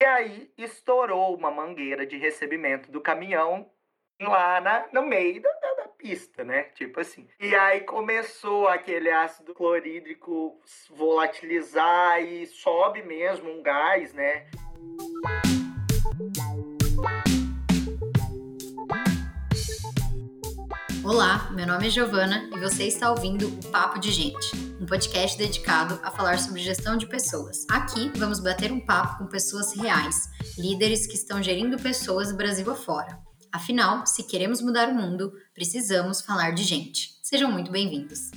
E aí estourou uma mangueira de recebimento do caminhão lá na, no meio da, da, da, pista, né? Tipo assim. E aí começou aquele ácido clorídrico volatilizar e sobe mesmo um gás, né? Olá, meu nome é Giovana e você está ouvindo o Papo de Gente, um podcast dedicado a falar sobre gestão de pessoas. Aqui vamos bater um papo com pessoas reais, líderes que estão gerindo pessoas Brasil afora. Afinal, se queremos mudar o mundo, precisamos falar de gente. Sejam muito bem-vindos.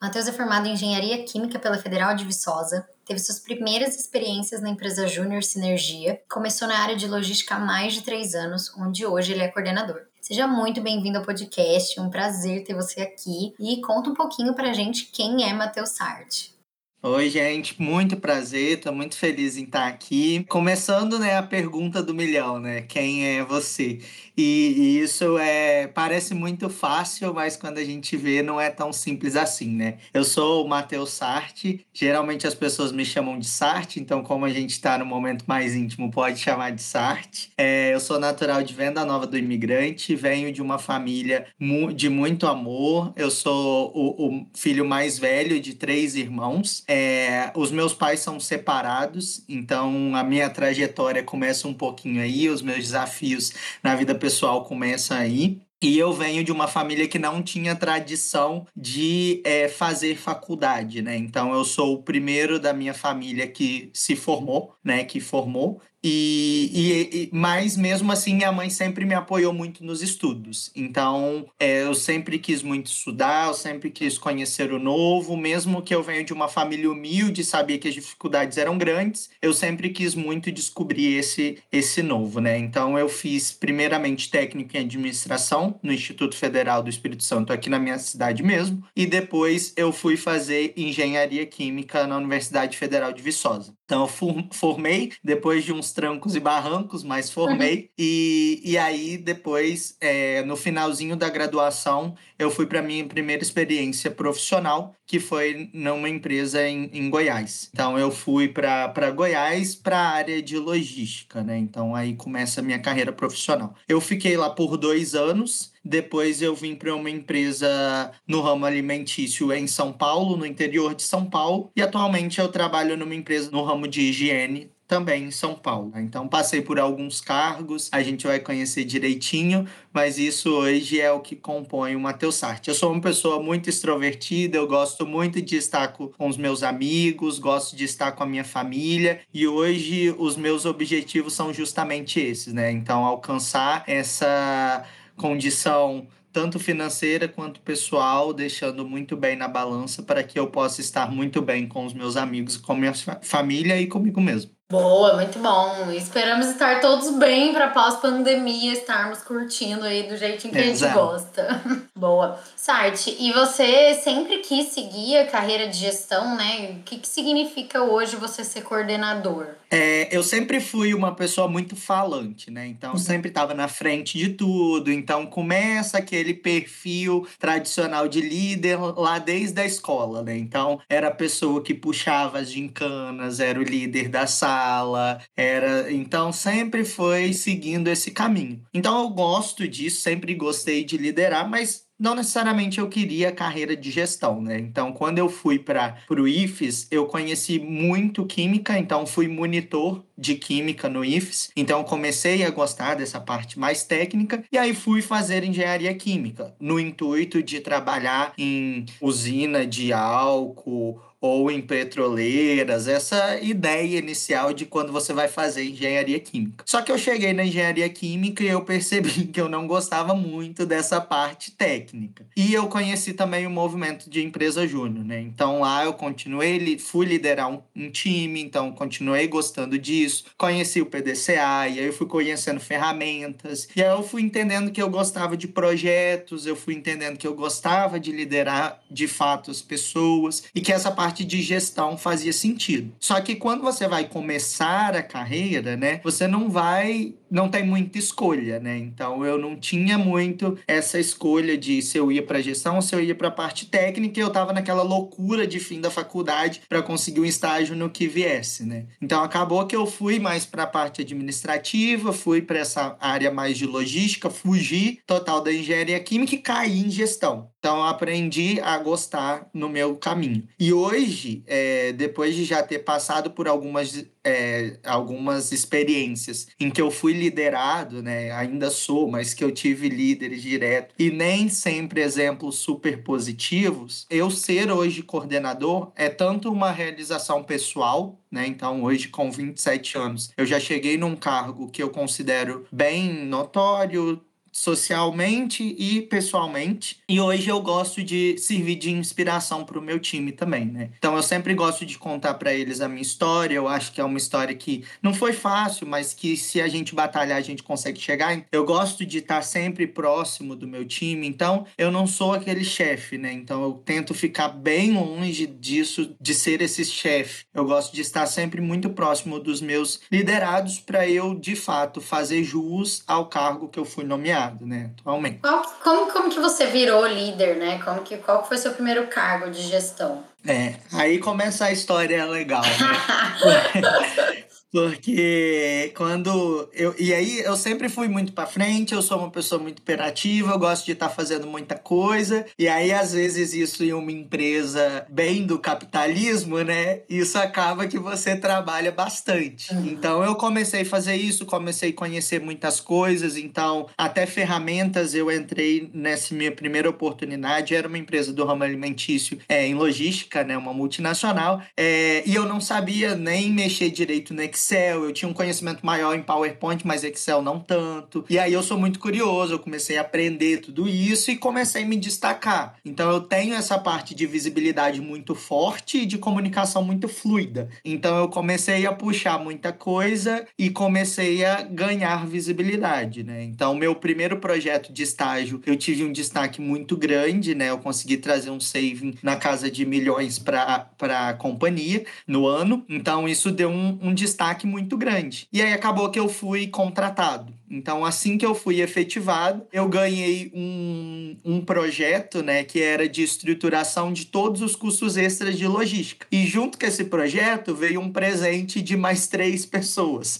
Matheus é formado em Engenharia Química pela Federal de Viçosa, teve suas primeiras experiências na empresa Júnior Sinergia, começou na área de logística há mais de três anos, onde hoje ele é coordenador. Seja muito bem-vindo ao podcast, um prazer ter você aqui e conta um pouquinho pra gente quem é Matheus Sarti. Oi, gente, muito prazer, estou muito feliz em estar aqui. Começando, né, a pergunta do milhão, né? Quem é você? E, e, isso é parece muito fácil, mas quando a gente vê não é tão simples assim, né? Eu sou o Matheus Sarti, geralmente as pessoas me chamam de Sarti, então como a gente está no momento mais íntimo, pode chamar de Sarti. É, eu sou natural de Venda Nova do Imigrante, venho de uma família de muito amor, eu sou o, o filho mais velho de três irmãos. É, os meus pais são separados, então a minha trajetória começa um pouquinho aí, os meus desafios na vida pessoal começa aí. E eu venho de uma família que não tinha tradição de é, fazer faculdade, né? Então eu sou o primeiro da minha família que se formou, né? Que formou. E, e, e, mas mesmo assim minha mãe sempre me apoiou muito nos estudos. Então é, eu sempre quis muito estudar, eu sempre quis conhecer o novo, mesmo que eu venho de uma família humilde, sabia que as dificuldades eram grandes, eu sempre quis muito descobrir esse esse novo, né? Então eu fiz primeiramente técnico em administração no Instituto Federal do Espírito Santo aqui na minha cidade mesmo, e depois eu fui fazer engenharia química na Universidade Federal de Viçosa. Então eu formei depois de uns trancos e barrancos, mas formei. Uhum. E, e aí, depois, é, no finalzinho da graduação, eu fui para minha primeira experiência profissional, que foi numa empresa em, em Goiás. Então, eu fui para Goiás para a área de logística, né? Então, aí começa a minha carreira profissional. Eu fiquei lá por dois anos. Depois eu vim para uma empresa no ramo alimentício em São Paulo, no interior de São Paulo, e atualmente eu trabalho numa empresa no ramo de higiene também em São Paulo. Então passei por alguns cargos, a gente vai conhecer direitinho, mas isso hoje é o que compõe o Matheus Sartre. Eu sou uma pessoa muito extrovertida, eu gosto muito de estar com os meus amigos, gosto de estar com a minha família e hoje os meus objetivos são justamente esses, né? Então alcançar essa condição tanto financeira quanto pessoal, deixando muito bem na balança para que eu possa estar muito bem com os meus amigos, com a minha família e comigo mesmo. Boa, muito bom. Esperamos estar todos bem para pós-pandemia estarmos curtindo aí do jeitinho que Exato. a gente gosta. Boa. Sarte, e você sempre quis seguir a carreira de gestão, né? O que, que significa hoje você ser coordenador? É, eu sempre fui uma pessoa muito falante, né? Então, uhum. sempre estava na frente de tudo. Então, começa aquele perfil tradicional de líder lá desde a escola, né? Então, era a pessoa que puxava as gincanas, era o líder da sala, era. Então, sempre foi seguindo esse caminho. Então, eu gosto disso, sempre gostei de liderar, mas não necessariamente eu queria carreira de gestão, né? Então, quando eu fui para o IFES, eu conheci muito química, então fui monitor de química no IFES. Então, comecei a gostar dessa parte mais técnica e aí fui fazer engenharia química, no intuito de trabalhar em usina de álcool ou em petroleiras, essa ideia inicial de quando você vai fazer engenharia química. Só que eu cheguei na engenharia química e eu percebi que eu não gostava muito dessa parte técnica. E eu conheci também o movimento de empresa júnior, né? Então lá eu continuei, fui liderar um, um time, então continuei gostando disso, conheci o PDCA, e aí eu fui conhecendo ferramentas, e aí eu fui entendendo que eu gostava de projetos, eu fui entendendo que eu gostava de liderar de fato as pessoas, e que essa parte parte de gestão fazia sentido. Só que quando você vai começar a carreira, né, você não vai não tem muita escolha, né? Então eu não tinha muito essa escolha de se eu ia para gestão ou se eu ia para parte técnica, eu estava naquela loucura de fim da faculdade para conseguir um estágio no que viesse, né? Então acabou que eu fui mais para a parte administrativa, fui para essa área mais de logística, fugi total da engenharia química e caí em gestão. Então aprendi a gostar no meu caminho. E hoje, é, depois de já ter passado por algumas é, algumas experiências em que eu fui liderado, né? Ainda sou, mas que eu tive líderes direto e nem sempre exemplos super positivos. Eu ser hoje coordenador é tanto uma realização pessoal, né? Então, hoje, com 27 anos, eu já cheguei num cargo que eu considero bem notório, socialmente e pessoalmente. E hoje eu gosto de servir de inspiração para o meu time também, né? Então eu sempre gosto de contar para eles a minha história. Eu acho que é uma história que não foi fácil, mas que se a gente batalhar a gente consegue chegar. Eu gosto de estar sempre próximo do meu time. Então eu não sou aquele chefe, né? Então eu tento ficar bem longe disso, de ser esse chefe. Eu gosto de estar sempre muito próximo dos meus liderados para eu de fato fazer jus ao cargo que eu fui nomeado né, atualmente. Qual, como, como que você virou líder, né? Como que, qual foi o seu primeiro cargo de gestão? É, aí começa a história legal, né? Porque quando eu. E aí eu sempre fui muito para frente, eu sou uma pessoa muito imperativa, eu gosto de estar tá fazendo muita coisa. E aí, às vezes, isso em uma empresa bem do capitalismo, né? Isso acaba que você trabalha bastante. Uhum. Então eu comecei a fazer isso, comecei a conhecer muitas coisas. Então, até ferramentas eu entrei nessa minha primeira oportunidade. Era uma empresa do ramo alimentício é, em logística, né? Uma multinacional. É, e eu não sabia nem mexer direito no Excel Excel, eu tinha um conhecimento maior em PowerPoint, mas Excel não tanto. E aí eu sou muito curioso, eu comecei a aprender tudo isso e comecei a me destacar. Então eu tenho essa parte de visibilidade muito forte e de comunicação muito fluida. Então eu comecei a puxar muita coisa e comecei a ganhar visibilidade, né? Então meu primeiro projeto de estágio, eu tive um destaque muito grande, né? Eu consegui trazer um saving na casa de milhões para a companhia no ano. Então isso deu um, um destaque destaque muito grande. E aí acabou que eu fui contratado. Então, assim que eu fui efetivado, eu ganhei um, um projeto, né, que era de estruturação de todos os custos extras de logística. E junto com esse projeto veio um presente de mais três pessoas.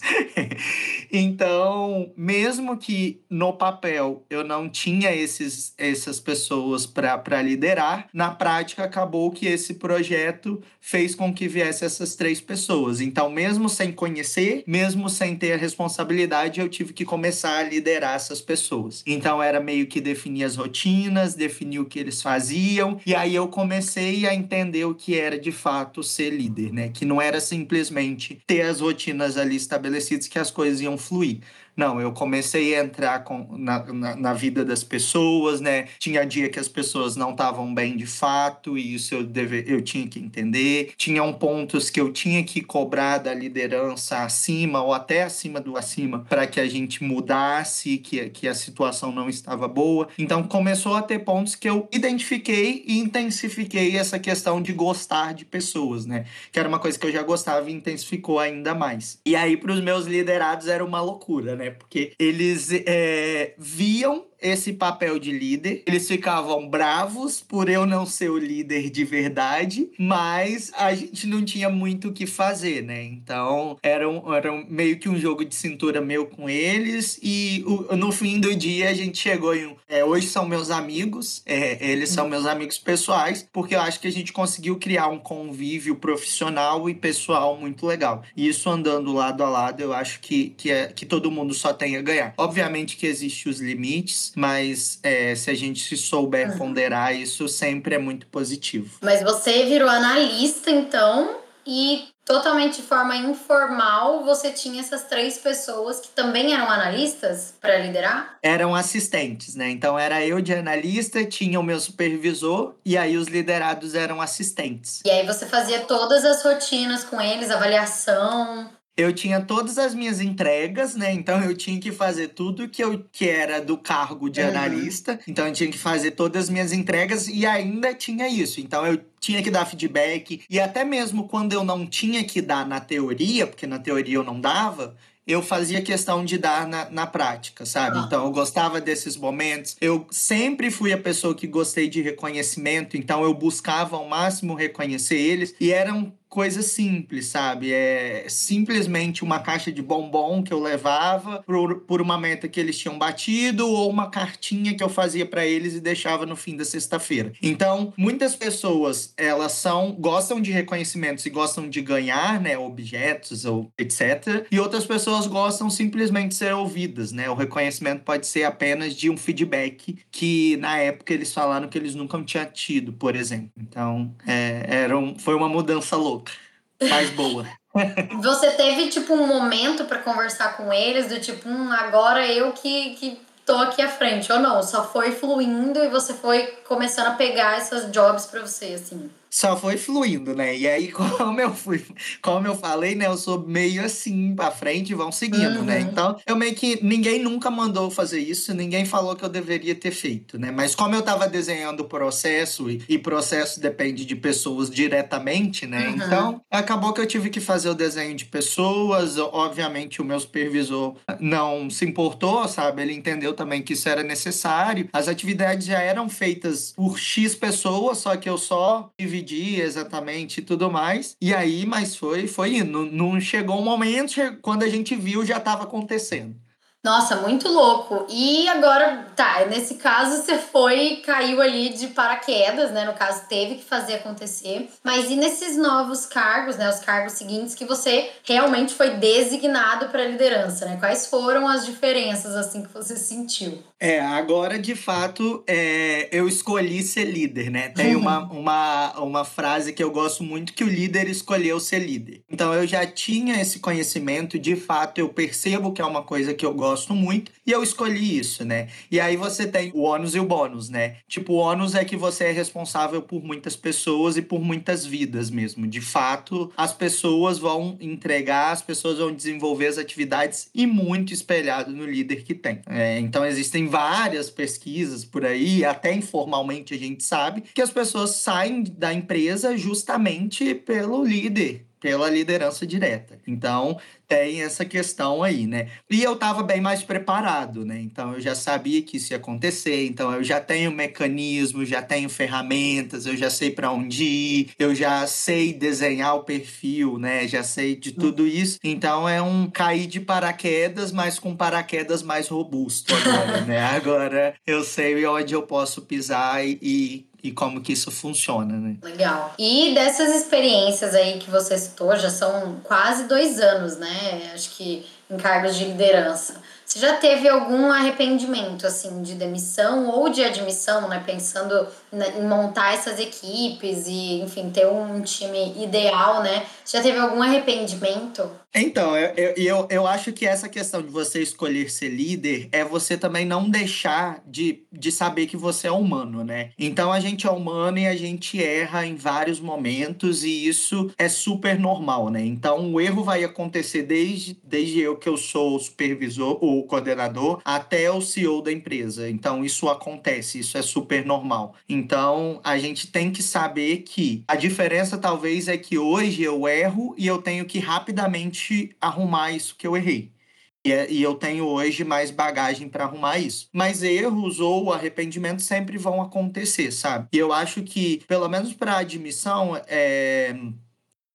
então, mesmo que no papel eu não tinha esses, essas pessoas para liderar, na prática acabou que esse projeto fez com que viesse essas três pessoas. Então, mesmo sem conhecer, mesmo sem ter a responsabilidade, eu tive que começar a liderar essas pessoas. Então era meio que definir as rotinas, definir o que eles faziam, e aí eu comecei a entender o que era de fato ser líder, né? Que não era simplesmente ter as rotinas ali estabelecidas que as coisas iam fluir não, eu comecei a entrar com, na, na, na, vida das pessoas, né? Tinha dia que as pessoas não estavam bem de fato, e isso eu, deve, eu tinha que entender. Tinham pontos que eu tinha que cobrar da liderança acima ou até acima do acima para que a gente mudasse, que, que a situação não estava boa. Então começou a ter pontos que eu identifiquei e intensifiquei essa questão de gostar de pessoas, né? Que era uma coisa que eu já gostava e intensificou ainda mais. E aí, para os meus liderados, era uma loucura, né? Né? Porque eles é, viam esse papel de líder. Eles ficavam bravos por eu não ser o líder de verdade, mas a gente não tinha muito o que fazer, né? Então era, um, era um, meio que um jogo de cintura meu com eles e o, no fim do dia a gente chegou em um. É, hoje são meus amigos, é, eles são meus amigos pessoais, porque eu acho que a gente conseguiu criar um convívio profissional e pessoal muito legal. E isso andando lado a lado, eu acho que, que, é, que todo mundo só tem a ganhar. Obviamente que existem os limites, mas é, se a gente se souber uhum. ponderar, isso sempre é muito positivo. Mas você virou analista, então, e totalmente de forma informal, você tinha essas três pessoas que também eram analistas para liderar? Eram assistentes, né? Então era eu de analista, tinha o meu supervisor e aí os liderados eram assistentes. E aí você fazia todas as rotinas com eles, avaliação eu tinha todas as minhas entregas, né? Então eu tinha que fazer tudo que eu que era do cargo de uhum. analista. Então eu tinha que fazer todas as minhas entregas e ainda tinha isso. Então eu tinha que dar feedback e até mesmo quando eu não tinha que dar na teoria, porque na teoria eu não dava, eu fazia questão de dar na, na prática, sabe? Então eu gostava desses momentos. Eu sempre fui a pessoa que gostei de reconhecimento, então eu buscava ao máximo reconhecer eles e eram coisa simples, sabe? É simplesmente uma caixa de bombom que eu levava por, por uma meta que eles tinham batido ou uma cartinha que eu fazia para eles e deixava no fim da sexta-feira. Então, muitas pessoas, elas são gostam de reconhecimentos e gostam de ganhar, né, objetos ou etc. E outras pessoas gostam simplesmente de ser ouvidas, né? O reconhecimento pode ser apenas de um feedback que na época eles falaram que eles nunca tinham tido, por exemplo. Então, é, era um, foi uma mudança louca mais boa. Você teve, tipo, um momento para conversar com eles, do tipo, hum, agora eu que, que tô aqui à frente, ou não? Só foi fluindo e você foi começando a pegar essas jobs para você, assim? Só foi fluindo, né? E aí, como eu fui, como eu falei, né? Eu sou meio assim pra frente e vão seguindo, né? uhum. né? Então, eu meio que ninguém nunca mandou fazer isso, ninguém falou que eu deveria ter feito, né? Mas como eu tava desenhando o processo, e, e processo depende de pessoas diretamente, né? Uhum. Então, acabou que eu tive que fazer o desenho de pessoas. Obviamente, o meu supervisor não se importou, sabe? Ele entendeu também que isso era necessário. As atividades já eram feitas por X pessoas, só que eu só dividi dia exatamente e tudo mais. E aí, mas foi, foi indo. Não chegou um momento, quando a gente viu, já estava acontecendo. Nossa, muito louco. E agora, tá, nesse caso você foi, caiu ali de paraquedas, né? No caso, teve que fazer acontecer. Mas e nesses novos cargos, né? Os cargos seguintes que você realmente foi designado para liderança, né? Quais foram as diferenças, assim, que você sentiu? É, agora de fato é, eu escolhi ser líder, né? Tem uhum. uma, uma, uma frase que eu gosto muito que o líder escolheu ser líder. Então eu já tinha esse conhecimento, de fato eu percebo que é uma coisa que eu gosto muito e eu escolhi isso, né? E aí você tem o ônus e o bônus, né? Tipo, o ônus é que você é responsável por muitas pessoas e por muitas vidas mesmo. De fato, as pessoas vão entregar, as pessoas vão desenvolver as atividades e muito espelhado no líder que tem. É, então existem várias pesquisas por aí, até informalmente a gente sabe, que as pessoas saem da empresa justamente pelo líder, pela liderança direta. Então, tem essa questão aí, né? E eu estava bem mais preparado, né? Então eu já sabia que isso ia acontecer, então eu já tenho mecanismos, já tenho ferramentas, eu já sei para onde ir, eu já sei desenhar o perfil, né? Já sei de tudo isso. Então é um cair de paraquedas, mas com paraquedas mais robusto agora, né? Agora eu sei onde eu posso pisar e, e como que isso funciona, né? Legal. E dessas experiências aí que você citou, já são quase dois anos, né? Acho que em cargos de liderança. Você já teve algum arrependimento, assim, de demissão ou de admissão, né? Pensando em montar essas equipes e, enfim, ter um time ideal, né? Você já teve algum arrependimento? Então, eu, eu, eu acho que essa questão de você escolher ser líder é você também não deixar de, de saber que você é humano, né? Então, a gente é humano e a gente erra em vários momentos e isso é super normal, né? Então, o erro vai acontecer desde, desde eu que eu sou o supervisor ou coordenador até o CEO da empresa. Então, isso acontece, isso é super normal. Então, a gente tem que saber que a diferença talvez é que hoje eu erro e eu tenho que rapidamente arrumar isso que eu errei. É, e eu tenho hoje mais bagagem para arrumar isso. Mas erros ou arrependimentos sempre vão acontecer, sabe? E eu acho que, pelo menos para admissão, é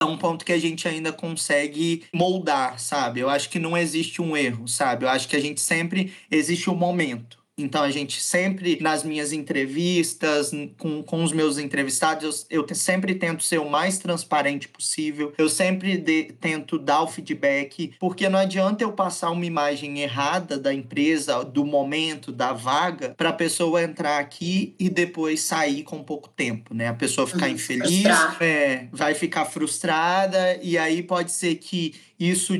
é um ponto que a gente ainda consegue moldar, sabe? Eu acho que não existe um erro, sabe? Eu acho que a gente sempre existe um momento. Então, a gente sempre, nas minhas entrevistas, com, com os meus entrevistados, eu, eu sempre tento ser o mais transparente possível. Eu sempre de, tento dar o feedback, porque não adianta eu passar uma imagem errada da empresa, do momento, da vaga, para a pessoa entrar aqui e depois sair com pouco tempo, né? A pessoa ficar uhum, infeliz, é, vai ficar frustrada, e aí pode ser que isso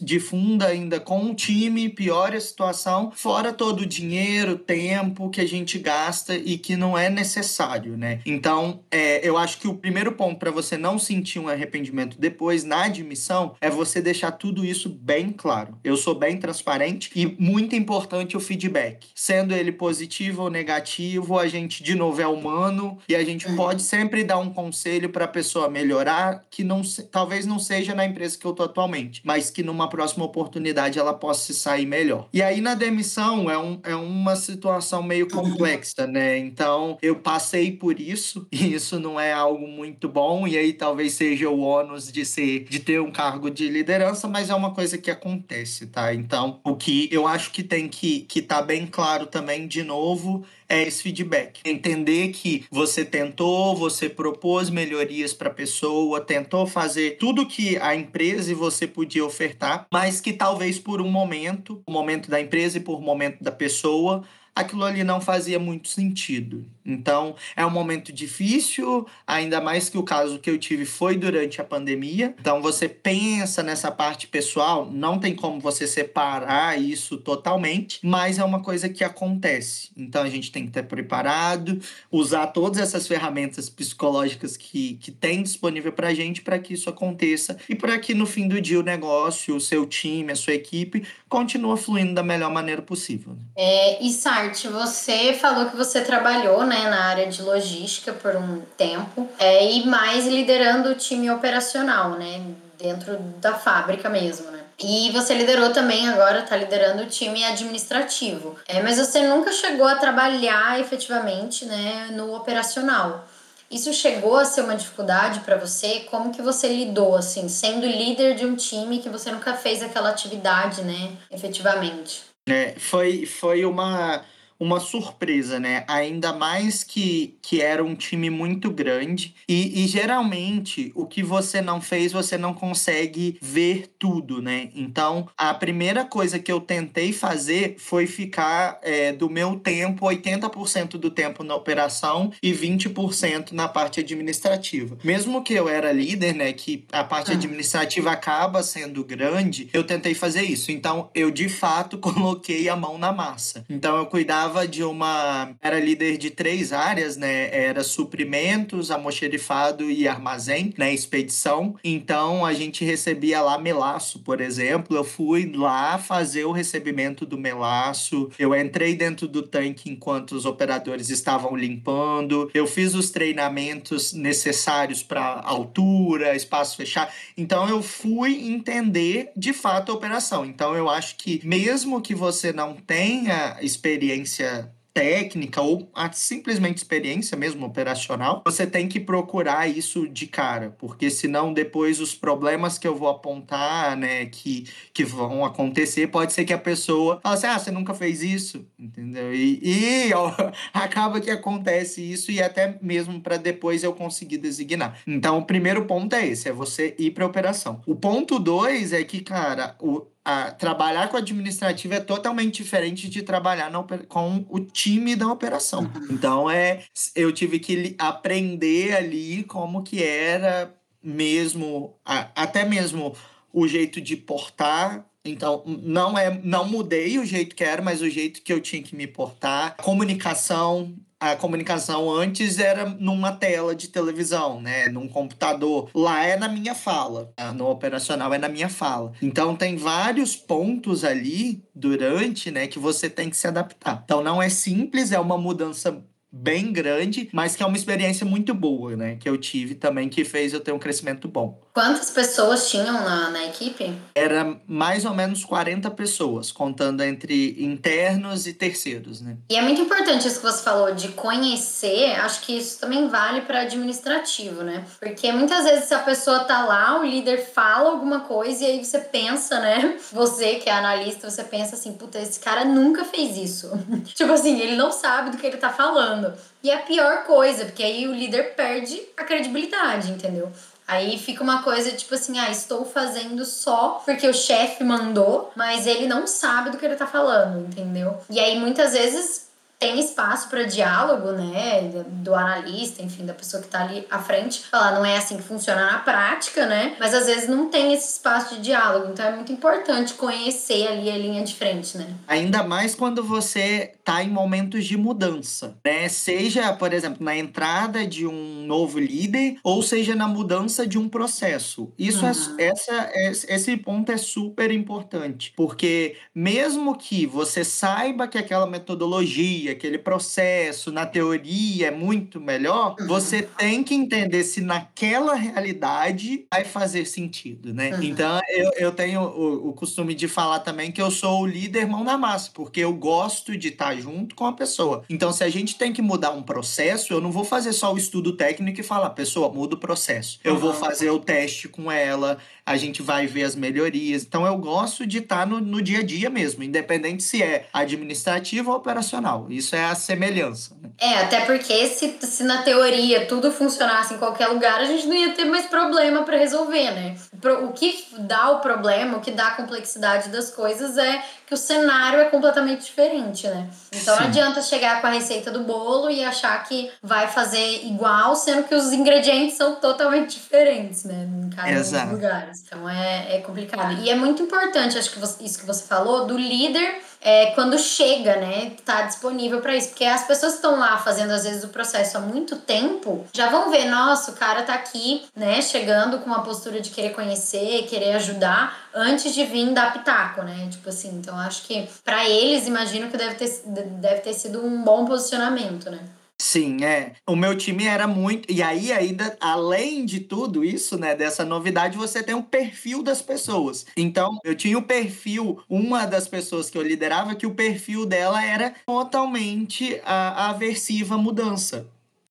difunda ainda com o time, piora a situação, fora todo o dinheiro, tempo que a gente gasta e que não é necessário, né? Então, é, eu acho que o primeiro ponto para você não sentir um arrependimento depois na admissão é você deixar tudo isso bem claro. Eu sou bem transparente e muito importante o feedback. Sendo ele positivo ou negativo, a gente de novo é humano e a gente pode sempre dar um conselho para a pessoa melhorar que não talvez não seja na empresa que eu tô atualmente frente, mas que numa próxima oportunidade ela possa se sair melhor. E aí na demissão é, um, é uma situação meio complexa, né? Então eu passei por isso e isso não é algo muito bom e aí talvez seja o ônus de ser de ter um cargo de liderança, mas é uma coisa que acontece, tá? Então o que eu acho que tem que que tá bem claro também de novo é esse feedback. Entender que você tentou, você propôs melhorias para a pessoa, tentou fazer tudo que a empresa e você podia ofertar, mas que talvez por um momento, o momento da empresa e por momento da pessoa, aquilo ali não fazia muito sentido. Então, é um momento difícil, ainda mais que o caso que eu tive foi durante a pandemia. Então, você pensa nessa parte pessoal, não tem como você separar isso totalmente, mas é uma coisa que acontece. Então, a gente tem que estar preparado, usar todas essas ferramentas psicológicas que, que tem disponível para a gente para que isso aconteça e para que no fim do dia o negócio, o seu time, a sua equipe continue fluindo da melhor maneira possível. Né? É, e Sart, você falou que você trabalhou, né? Né, na área de logística por um tempo, é, e mais liderando o time operacional, né, dentro da fábrica mesmo, né. E você liderou também agora, está liderando o time administrativo. É, mas você nunca chegou a trabalhar efetivamente, né, no operacional. Isso chegou a ser uma dificuldade para você? Como que você lidou, assim, sendo líder de um time que você nunca fez aquela atividade, né, efetivamente? É, foi, foi uma uma surpresa, né? Ainda mais que, que era um time muito grande. E, e, geralmente o que você não fez, você não consegue ver tudo, né? Então, a primeira coisa que eu tentei fazer foi ficar é, do meu tempo, 80% do tempo na operação e 20% na parte administrativa. Mesmo que eu era líder, né? Que a parte ah. administrativa acaba sendo grande, eu tentei fazer isso. Então, eu de fato coloquei a mão na massa. Então, eu cuidava cuidava de uma. Era líder de três áreas, né? Era suprimentos, almoxerifado e armazém, né? Expedição. Então a gente recebia lá melaço, por exemplo. Eu fui lá fazer o recebimento do melaço. Eu entrei dentro do tanque enquanto os operadores estavam limpando. Eu fiz os treinamentos necessários para altura, espaço fechado. Então eu fui entender de fato a operação. Então eu acho que mesmo que você não tenha experiência experiência técnica ou simplesmente experiência mesmo operacional, você tem que procurar isso de cara, porque senão depois os problemas que eu vou apontar, né, que, que vão acontecer, pode ser que a pessoa fale assim, ah, você nunca fez isso, entendeu? E, e ó, acaba que acontece isso e até mesmo para depois eu conseguir designar. Então, o primeiro ponto é esse, é você ir para operação. O ponto dois é que, cara, o a, trabalhar com administrativo é totalmente diferente de trabalhar na, com o time da operação. Uhum. Então é, eu tive que aprender ali como que era mesmo, a, até mesmo o jeito de portar então, não é, não mudei o jeito que era, mas o jeito que eu tinha que me portar. Comunicação, a comunicação antes era numa tela de televisão, né? Num computador. Lá é na minha fala. Ah, no operacional é na minha fala. Então tem vários pontos ali durante, né, que você tem que se adaptar. Então não é simples, é uma mudança bem grande, mas que é uma experiência muito boa, né? Que eu tive também, que fez eu ter um crescimento bom. Quantas pessoas tinham na, na equipe? Era mais ou menos 40 pessoas, contando entre internos e terceiros, né? E é muito importante isso que você falou de conhecer, acho que isso também vale para administrativo, né? Porque muitas vezes a pessoa tá lá, o líder fala alguma coisa e aí você pensa, né? Você que é analista, você pensa assim, puta, esse cara nunca fez isso. tipo assim, ele não sabe do que ele tá falando falando. E é a pior coisa, porque aí o líder perde a credibilidade, entendeu? Aí fica uma coisa tipo assim, ah, estou fazendo só porque o chefe mandou, mas ele não sabe do que ele tá falando, entendeu? E aí muitas vezes tem espaço para diálogo, né, do analista, enfim, da pessoa que está ali à frente, falar não é assim que funciona na prática, né? Mas às vezes não tem esse espaço de diálogo, então é muito importante conhecer ali a linha de frente, né? Ainda mais quando você tá em momentos de mudança, né? Seja, por exemplo, na entrada de um novo líder ou seja na mudança de um processo. Isso uhum. é, essa, esse ponto é super importante, porque mesmo que você saiba que aquela metodologia, aquele processo na teoria é muito melhor, uhum. você tem que entender se naquela realidade vai fazer sentido, né? Uhum. Então eu, eu tenho o, o costume de falar também que eu sou o líder mão na massa, porque eu gosto de estar junto com a pessoa. Então, se a gente tem que mudar um processo, eu não vou fazer só o estudo técnico e falar, pessoa, muda o processo. Eu vou fazer o teste com ela, a gente vai ver as melhorias. Então, eu gosto de estar no, no dia a dia mesmo, independente se é administrativo ou operacional. Isso é a semelhança. É, até porque se, se na teoria tudo funcionasse em qualquer lugar, a gente não ia ter mais problema para resolver, né? O que dá o problema, o que dá a complexidade das coisas é que o cenário é completamente diferente, né? Então Sim. não adianta chegar com a receita do bolo e achar que vai fazer igual, sendo que os ingredientes são totalmente diferentes, né? Em cada Exato. um dos lugares. Então é, é complicado. E é muito importante, acho que você, isso que você falou, do líder é, quando chega, né, tá disponível para isso. Porque as pessoas que estão lá fazendo, às vezes, o processo há muito tempo, já vão ver, nossa, o cara tá aqui, né, chegando com uma postura de querer conhecer, querer ajudar, antes de vir dar pitaco, né? Tipo assim, então acho que para eles, imagino que deve ter, deve ter sido um bom posicionamento, né? Sim, é. O meu time era muito. E aí, ainda, além de tudo isso, né, dessa novidade, você tem o um perfil das pessoas. Então, eu tinha o perfil, uma das pessoas que eu liderava, que o perfil dela era totalmente a, aversiva à mudança.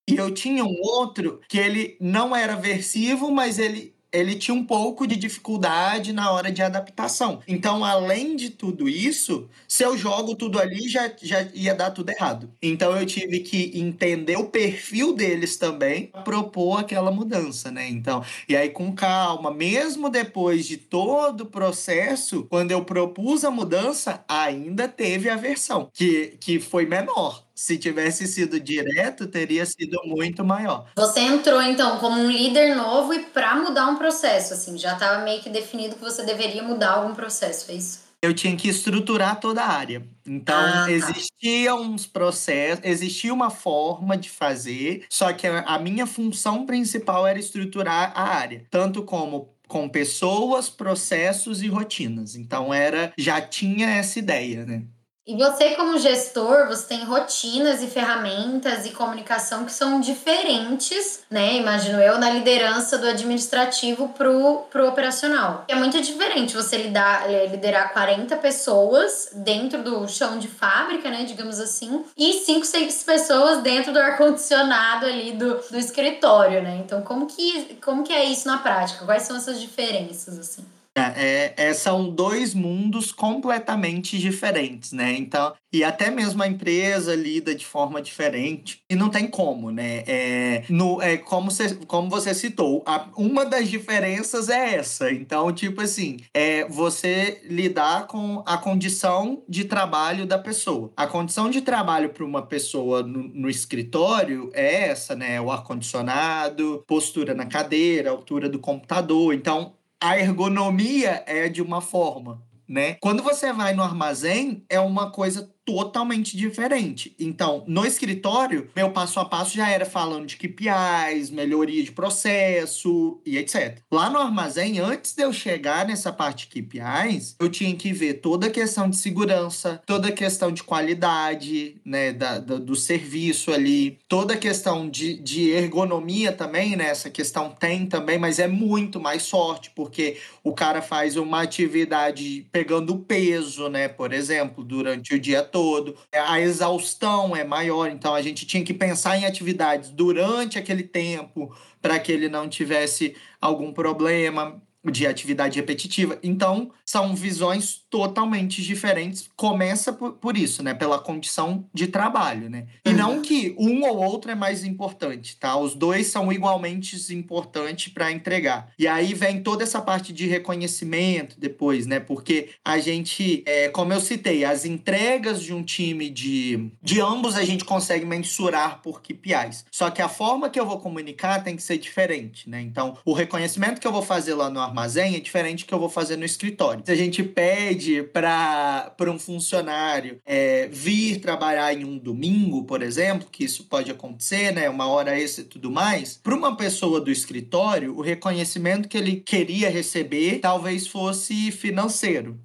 E eu tinha um outro que ele não era aversivo, mas ele ele tinha um pouco de dificuldade na hora de adaptação. Então, além de tudo isso, se eu jogo tudo ali, já, já ia dar tudo errado. Então, eu tive que entender o perfil deles também, propor aquela mudança, né? Então, e aí com calma, mesmo depois de todo o processo, quando eu propus a mudança, ainda teve a versão, que, que foi menor se tivesse sido direto, teria sido muito maior. Você entrou então como um líder novo e para mudar um processo, assim, já estava meio que definido que você deveria mudar algum processo, é isso? Eu tinha que estruturar toda a área. Então, ah, tá. existiam uns processos, existia uma forma de fazer, só que a minha função principal era estruturar a área, tanto como com pessoas, processos e rotinas. Então era já tinha essa ideia, né? E você, como gestor, você tem rotinas e ferramentas e comunicação que são diferentes, né? Imagino eu, na liderança do administrativo pro, pro operacional. É muito diferente você lidar, é, liderar 40 pessoas dentro do chão de fábrica, né? Digamos assim, e 5, 6 pessoas dentro do ar-condicionado ali do, do escritório, né? Então, como que, como que é isso na prática? Quais são essas diferenças, assim? É, é, são dois mundos completamente diferentes, né? Então, e até mesmo a empresa lida de forma diferente e não tem como, né? É, no, é como, você, como você citou, a, uma das diferenças é essa. Então, tipo assim, é você lidar com a condição de trabalho da pessoa. A condição de trabalho para uma pessoa no, no escritório é essa, né? O ar condicionado, postura na cadeira, altura do computador. Então, a ergonomia é de uma forma, né? Quando você vai no armazém, é uma coisa totalmente diferente. Então, no escritório, meu passo a passo já era falando de KPIs, melhoria de processo e etc. Lá no armazém, antes de eu chegar nessa parte de KPIs, eu tinha que ver toda a questão de segurança, toda a questão de qualidade, né, da, da do serviço ali, toda a questão de, de ergonomia também, né, essa questão tem também, mas é muito mais forte, porque o cara faz uma atividade pegando peso, né, por exemplo, durante o dia todo todo, é, a exaustão é maior, então a gente tinha que pensar em atividades durante aquele tempo para que ele não tivesse algum problema de atividade repetitiva. Então, são visões totalmente diferentes. Começa por, por isso, né? Pela condição de trabalho, né? E uhum. não que um ou outro é mais importante, tá? Os dois são igualmente importantes para entregar. E aí vem toda essa parte de reconhecimento depois, né? Porque a gente, é, como eu citei, as entregas de um time de, de ambos a gente consegue mensurar por KPIs. Só que a forma que eu vou comunicar tem que ser diferente, né? Então, o reconhecimento que eu vou fazer lá no armazém é diferente do que eu vou fazer no escritório. Se a gente pede para um funcionário é, vir trabalhar em um domingo, por exemplo, que isso pode acontecer, né? Uma hora extra e tudo mais, para uma pessoa do escritório, o reconhecimento que ele queria receber talvez fosse financeiro.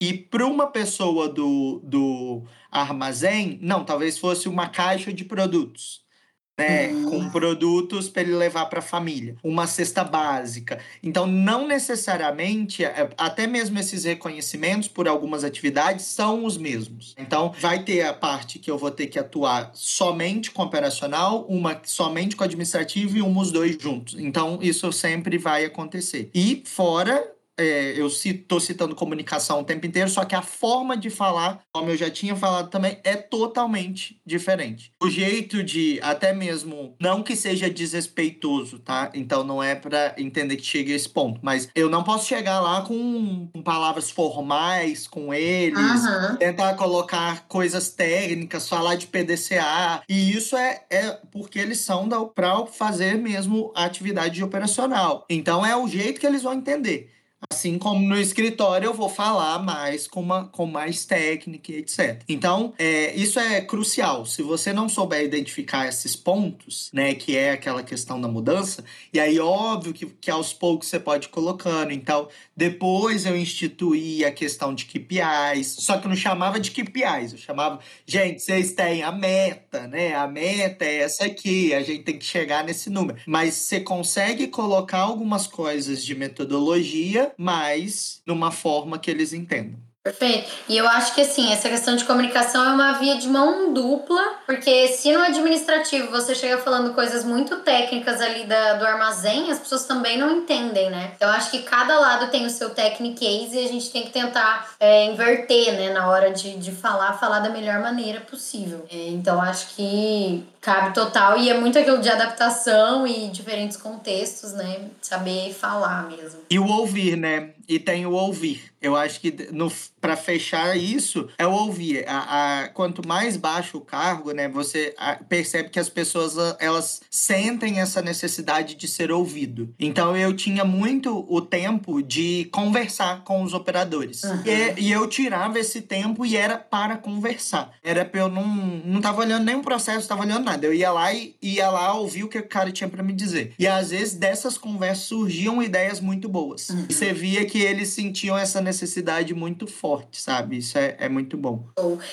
E para uma pessoa do, do armazém, não, talvez fosse uma caixa de produtos né, uhum. com produtos para ele levar para a família, uma cesta básica. Então, não necessariamente, é, até mesmo esses reconhecimentos por algumas atividades são os mesmos. Então, vai ter a parte que eu vou ter que atuar somente com operacional, uma somente com administrativo e uma os dois juntos. Então, isso sempre vai acontecer. E fora é, eu estou citando comunicação o tempo inteiro, só que a forma de falar, como eu já tinha falado também, é totalmente diferente. O jeito de, até mesmo, não que seja desrespeitoso, tá? Então não é para entender que chegue a esse ponto, mas eu não posso chegar lá com, com palavras formais com eles, uhum. tentar colocar coisas técnicas, falar de PDCA, e isso é, é porque eles são para fazer mesmo a atividade operacional. Então é o jeito que eles vão entender. Assim como no escritório eu vou falar mais com, uma, com mais técnica etc. Então, é, isso é crucial. Se você não souber identificar esses pontos, né, que é aquela questão da mudança, e aí óbvio que, que aos poucos você pode ir colocando. Então, depois eu instituí a questão de KPIs, só que eu não chamava de KPIs, eu chamava, gente, vocês têm a meta, né? A meta é essa aqui, a gente tem que chegar nesse número. Mas você consegue colocar algumas coisas de metodologia mas numa forma que eles entendam. Perfeito. E eu acho que assim, essa questão de comunicação é uma via de mão dupla, porque se no administrativo você chega falando coisas muito técnicas ali da, do armazém, as pessoas também não entendem, né? Eu acho que cada lado tem o seu technique case e a gente tem que tentar é, inverter, né, na hora de, de falar, falar da melhor maneira possível. É, então acho que cabe total e é muito aquilo de adaptação e diferentes contextos, né? Saber falar mesmo. E o ouvir, né? E tem o ouvir. Eu acho que para fechar isso é o ouvir. A, a, quanto mais baixo o cargo, né, você percebe que as pessoas elas sentem essa necessidade de ser ouvido. Então eu tinha muito o tempo de conversar com os operadores. Uhum. E, e, eu tirava esse tempo e era para conversar. Era para eu não não tava olhando nenhum processo, estava olhando nada. Eu ia lá e ia lá ouvir o que o cara tinha para me dizer. E às vezes dessas conversas surgiam ideias muito boas. Uhum. E você via que eles sentiam essa necessidade necessidade muito forte, sabe? Isso é, é muito bom.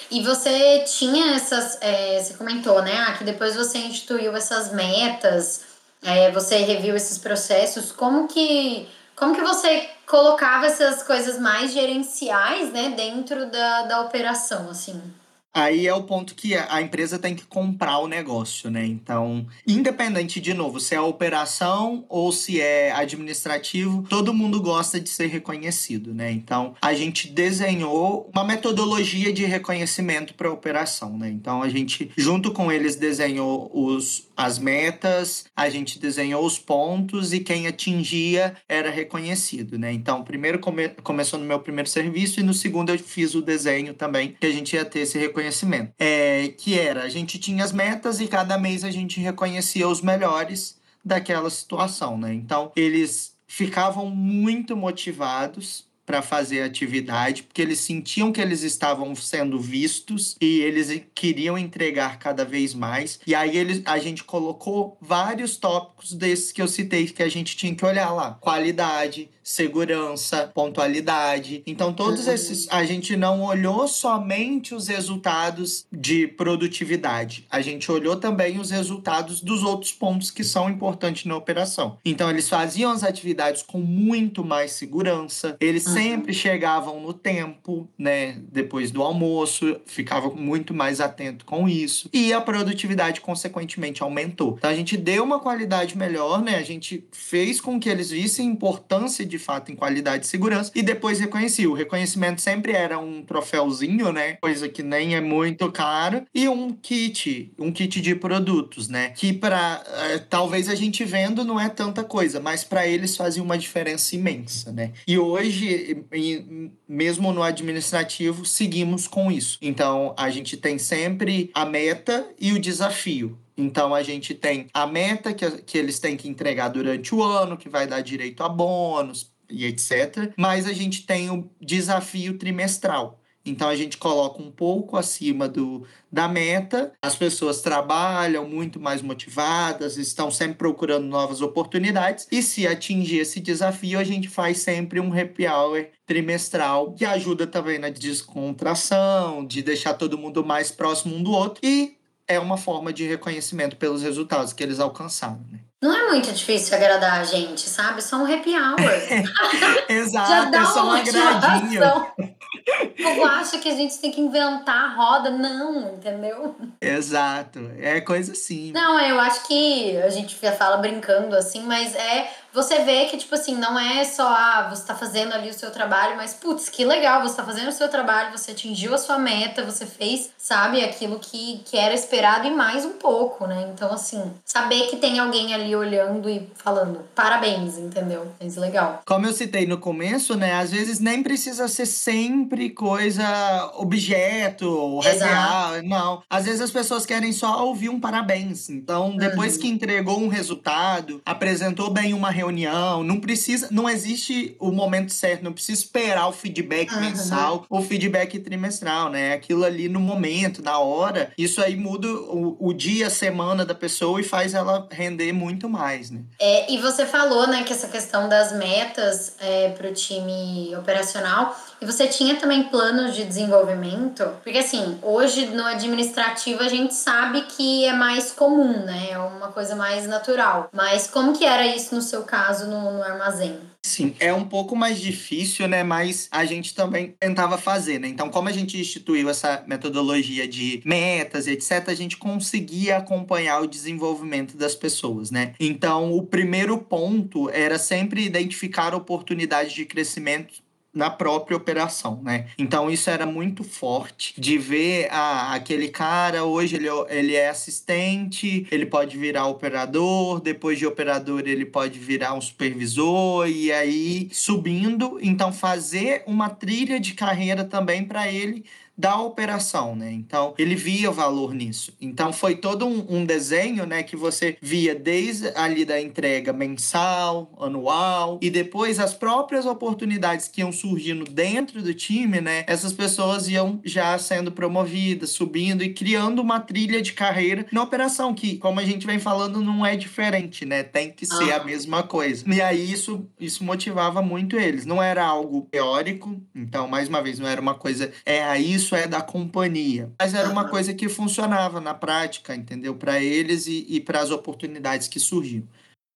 E você tinha essas. É, você comentou, né? Ah, que depois você instituiu essas metas, é, você reviu esses processos. Como que. Como que você colocava essas coisas mais gerenciais, né, dentro da, da operação, assim? Aí é o ponto que a empresa tem que comprar o negócio, né? Então, independente, de novo, se é operação ou se é administrativo, todo mundo gosta de ser reconhecido, né? Então, a gente desenhou uma metodologia de reconhecimento para operação, né? Então, a gente, junto com eles, desenhou os, as metas, a gente desenhou os pontos e quem atingia era reconhecido, né? Então, primeiro come, começou no meu primeiro serviço e no segundo eu fiz o desenho também, que a gente ia ter esse reconhecimento. É, que era, a gente tinha as metas e cada mês a gente reconhecia os melhores daquela situação, né? Então, eles ficavam muito motivados para fazer atividade, porque eles sentiam que eles estavam sendo vistos e eles queriam entregar cada vez mais. E aí eles, a gente colocou vários tópicos desses que eu citei que a gente tinha que olhar lá: qualidade, segurança, pontualidade. Então todos uhum. esses a gente não olhou somente os resultados de produtividade. A gente olhou também os resultados dos outros pontos que são importantes na operação. Então eles faziam as atividades com muito mais segurança, eles Uhum. sempre chegavam no tempo, né? Depois do almoço, ficava muito mais atento com isso. E a produtividade, consequentemente, aumentou. Então a gente deu uma qualidade melhor, né? A gente fez com que eles vissem importância de fato em qualidade e segurança e depois reconhecia. O reconhecimento sempre era um troféuzinho, né? Coisa que nem é muito caro, e um kit, um kit de produtos, né? Que para é, talvez a gente vendo não é tanta coisa, mas para eles fazia uma diferença imensa, né? E hoje mesmo no administrativo, seguimos com isso. Então, a gente tem sempre a meta e o desafio. Então a gente tem a meta que, que eles têm que entregar durante o ano, que vai dar direito a bônus, e etc. Mas a gente tem o desafio trimestral. Então a gente coloca um pouco acima do, da meta, as pessoas trabalham muito mais motivadas, estão sempre procurando novas oportunidades, e se atingir esse desafio, a gente faz sempre um happy hour trimestral, que ajuda também na descontração, de deixar todo mundo mais próximo um do outro, e é uma forma de reconhecimento pelos resultados que eles alcançaram. Né? Não é muito difícil agradar a gente, sabe? Só um happy hour. Exato, Já dá é só um agradinho. O povo acha que a gente tem que inventar a roda. Não, entendeu? Exato. É coisa assim. Não, eu acho que a gente fala brincando assim, mas é você vê que, tipo assim, não é só, ah, você tá fazendo ali o seu trabalho, mas, putz, que legal, você tá fazendo o seu trabalho, você atingiu a sua meta, você fez, sabe, aquilo que, que era esperado e mais um pouco, né? Então, assim, saber que tem alguém ali olhando e falando, parabéns, entendeu? É legal. Como eu citei no começo, né, às vezes nem precisa ser sempre coisa, objeto, real, não. Às vezes as pessoas querem só ouvir um parabéns. Então, depois uhum. que entregou um resultado, apresentou bem uma reunião, não precisa, não existe o momento certo, não precisa esperar o feedback uhum. mensal ou feedback trimestral, né? Aquilo ali no momento, na hora, isso aí muda o, o dia, a semana da pessoa e faz ela render muito mais, né? É, e você falou, né, que essa questão das metas é, para o time operacional e você tinha também planos de desenvolvimento? Porque assim, hoje no administrativo a gente sabe que é mais comum, né? É uma coisa mais natural. Mas como que era isso no seu caso no, no armazém? Sim, é um pouco mais difícil, né? Mas a gente também tentava fazer, né? Então, como a gente instituiu essa metodologia de metas e etc., a gente conseguia acompanhar o desenvolvimento das pessoas, né? Então, o primeiro ponto era sempre identificar oportunidades de crescimento na própria operação, né? Então isso era muito forte de ver ah, aquele cara hoje ele, ele é assistente, ele pode virar operador, depois de operador ele pode virar um supervisor e aí subindo, então fazer uma trilha de carreira também para ele da operação, né? Então, ele via valor nisso. Então, foi todo um, um, desenho, né, que você via desde ali da entrega mensal, anual, e depois as próprias oportunidades que iam surgindo dentro do time, né? Essas pessoas iam já sendo promovidas, subindo e criando uma trilha de carreira na operação, que, como a gente vem falando, não é diferente, né? Tem que ser ah. a mesma coisa. E aí, isso, isso motivava muito eles. Não era algo teórico, então, mais uma vez, não era uma coisa, é isso isso é da companhia. Mas era uma coisa que funcionava na prática, entendeu? Para eles e, e para as oportunidades que surgiam.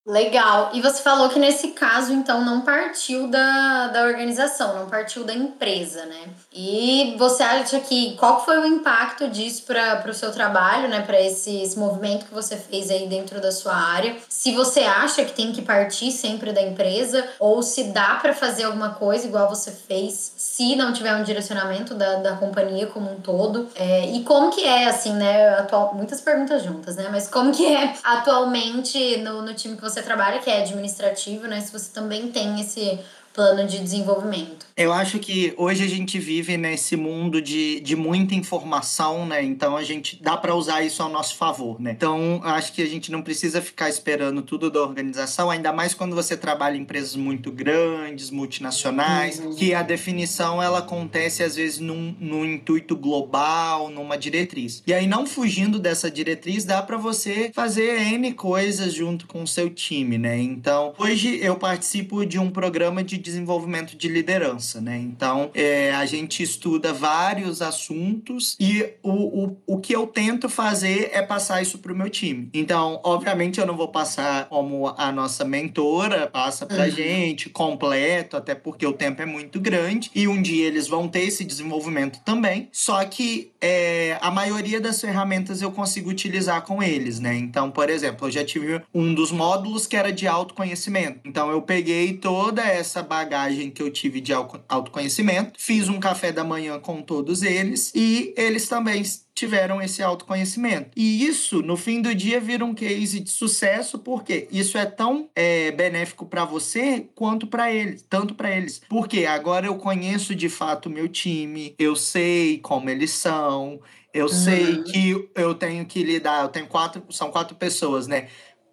Legal. E você falou que nesse caso, então, não partiu da, da organização, não partiu da empresa, né? E você acha que qual foi o impacto disso para o seu trabalho, né? Para esse, esse movimento que você fez aí dentro da sua área? Se você acha que tem que partir sempre da empresa ou se dá para fazer alguma coisa igual você fez, se não tiver um direcionamento da, da companhia como um todo. É, e como que é, assim, né? Atual, muitas perguntas juntas, né? Mas como que é atualmente no, no time que você você trabalha, que é administrativo, né? Se você também tem esse plano de desenvolvimento. Eu acho que hoje a gente vive nesse mundo de, de muita informação, né? Então a gente dá para usar isso ao nosso favor, né? Então acho que a gente não precisa ficar esperando tudo da organização, ainda mais quando você trabalha em empresas muito grandes, multinacionais, uhum. que a definição ela acontece às vezes num, num intuito global, numa diretriz. E aí não fugindo dessa diretriz, dá para você fazer N coisas junto com o seu time, né? Então hoje eu participo de um programa de desenvolvimento de liderança né? Então, é, a gente estuda vários assuntos e o, o, o que eu tento fazer é passar isso para o meu time. Então, obviamente, eu não vou passar como a nossa mentora passa para uhum. gente, completo, até porque o tempo é muito grande e um dia eles vão ter esse desenvolvimento também. Só que é, a maioria das ferramentas eu consigo utilizar com eles, né? Então, por exemplo, eu já tive um dos módulos que era de autoconhecimento. Então, eu peguei toda essa bagagem que eu tive de autoconhecimento, fiz um café da manhã com todos eles e eles também tiveram esse autoconhecimento. E isso, no fim do dia, vira um case de sucesso, porque isso é tão é, benéfico para você quanto para eles, tanto para eles. Porque agora eu conheço de fato o meu time, eu sei como eles são, eu uhum. sei que eu tenho que lidar, eu tenho quatro, são quatro pessoas, né?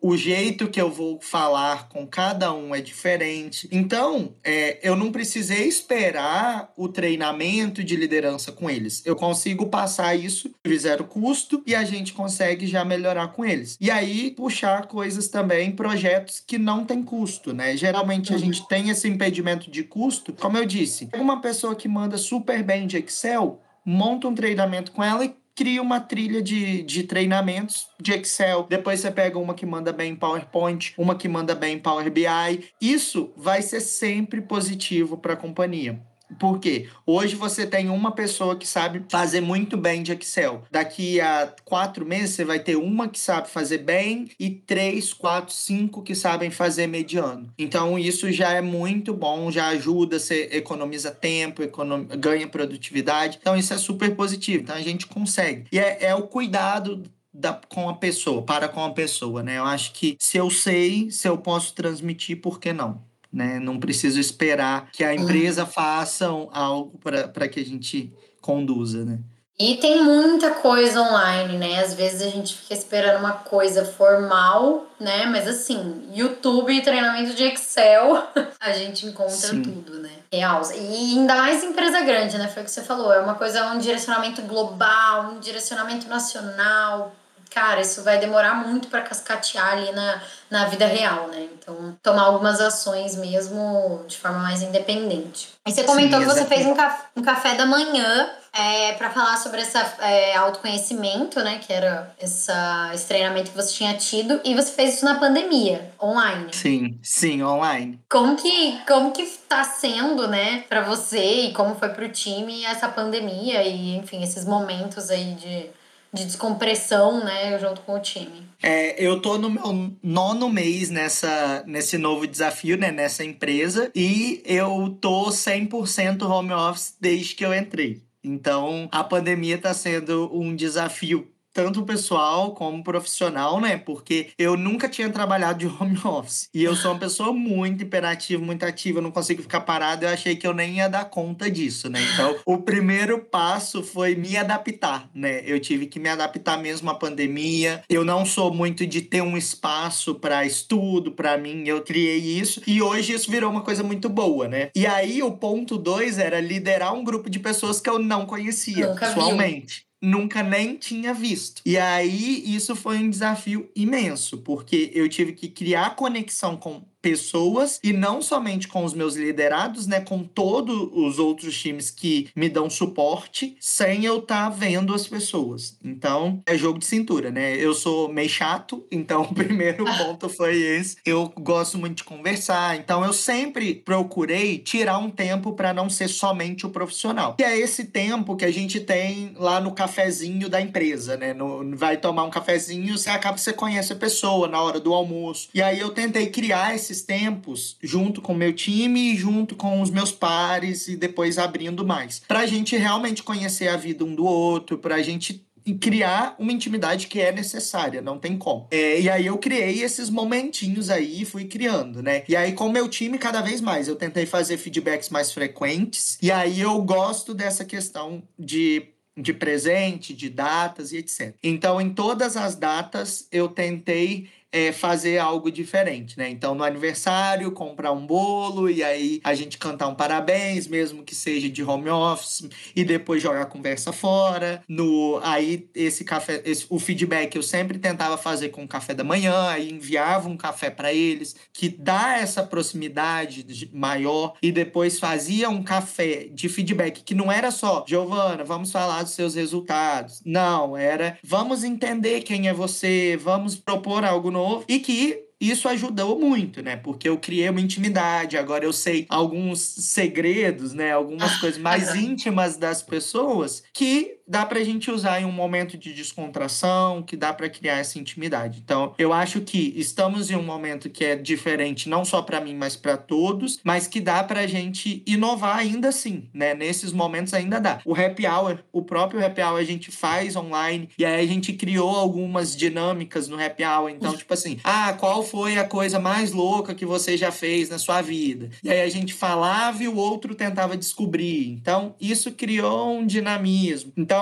O jeito que eu vou falar com cada um é diferente. Então, é, eu não precisei esperar o treinamento de liderança com eles. Eu consigo passar isso de zero custo e a gente consegue já melhorar com eles. E aí, puxar coisas também, projetos que não tem custo, né? Geralmente a gente tem esse impedimento de custo. Como eu disse, uma pessoa que manda super bem de Excel, monta um treinamento com ela e cria uma trilha de, de treinamentos de Excel. Depois você pega uma que manda bem em PowerPoint, uma que manda bem em Power BI. Isso vai ser sempre positivo para a companhia. Por quê? Hoje você tem uma pessoa que sabe fazer muito bem de Excel. Daqui a quatro meses você vai ter uma que sabe fazer bem e três, quatro, cinco que sabem fazer mediano. Então isso já é muito bom, já ajuda, você economiza tempo, econom... ganha produtividade. Então isso é super positivo. Então a gente consegue. E é, é o cuidado da, com a pessoa, para com a pessoa, né? Eu acho que se eu sei, se eu posso transmitir, por que não? Né? Não preciso esperar que a empresa faça algo para que a gente conduza, né? E tem muita coisa online, né? Às vezes a gente fica esperando uma coisa formal, né? Mas assim, YouTube e treinamento de Excel, a gente encontra Sim. tudo, né? Real. E ainda mais empresa grande, né? Foi o que você falou. É uma coisa, um direcionamento global, um direcionamento nacional, cara, isso vai demorar muito para cascatear ali na, na vida real, né? Então, tomar algumas ações mesmo de forma mais independente. E você comentou Sim, que você fez um café, um café da manhã é, para falar sobre esse é, autoconhecimento, né? Que era essa, esse treinamento que você tinha tido. E você fez isso na pandemia, online. Sim, sim, online. Como que, como que tá sendo, né, para você e como foi pro time essa pandemia e, enfim, esses momentos aí de de descompressão, né, junto com o time. É, eu tô no meu nono mês nessa, nesse novo desafio, né, nessa empresa, e eu tô 100% home office desde que eu entrei. Então, a pandemia está sendo um desafio tanto pessoal como profissional, né? Porque eu nunca tinha trabalhado de home office. E eu sou uma pessoa muito imperativa, muito ativa, eu não consigo ficar parado. Eu achei que eu nem ia dar conta disso, né? Então, o primeiro passo foi me adaptar, né? Eu tive que me adaptar mesmo à pandemia. Eu não sou muito de ter um espaço para estudo, para mim, eu criei isso. E hoje isso virou uma coisa muito boa, né? E aí, o ponto dois era liderar um grupo de pessoas que eu não conhecia pessoalmente. Nunca nem tinha visto. E aí isso foi um desafio imenso, porque eu tive que criar conexão com pessoas e não somente com os meus liderados, né, com todos os outros times que me dão suporte, sem eu estar tá vendo as pessoas. Então, é jogo de cintura, né? Eu sou meio chato, então o primeiro ponto foi esse. Eu gosto muito de conversar, então eu sempre procurei tirar um tempo para não ser somente o profissional. Que é esse tempo que a gente tem lá no cafezinho da empresa, né? No, vai tomar um cafezinho, você acaba que você conhece a pessoa na hora do almoço. E aí eu tentei criar esse esses tempos junto com o meu time e junto com os meus pares e depois abrindo mais. Para a gente realmente conhecer a vida um do outro, para a gente criar uma intimidade que é necessária, não tem como. É, e aí eu criei esses momentinhos aí, fui criando, né? E aí com o meu time cada vez mais, eu tentei fazer feedbacks mais frequentes. E aí eu gosto dessa questão de de presente, de datas e etc. Então, em todas as datas, eu tentei é, fazer algo diferente, né? Então, no aniversário, comprar um bolo e aí a gente cantar um parabéns, mesmo que seja de home office, e depois jogar a conversa fora. No aí esse café, esse, o feedback eu sempre tentava fazer com o café da manhã, aí enviava um café para eles, que dá essa proximidade maior e depois fazia um café de feedback que não era só, Giovana, vamos falar dos seus resultados. Não, era vamos entender quem é você, vamos propor algo novo novo e que isso ajudou muito, né? Porque eu criei uma intimidade, agora eu sei alguns segredos, né? Algumas coisas mais íntimas das pessoas que dá pra gente usar em um momento de descontração, que dá para criar essa intimidade. Então, eu acho que estamos em um momento que é diferente não só para mim, mas para todos, mas que dá pra gente inovar ainda assim, né? Nesses momentos ainda dá. O happy hour, o próprio happy hour a gente faz online e aí a gente criou algumas dinâmicas no happy hour. Então, tipo assim, ah, qual foi a coisa mais louca que você já fez na sua vida? E aí a gente falava e o outro tentava descobrir. Então, isso criou um dinamismo. Então,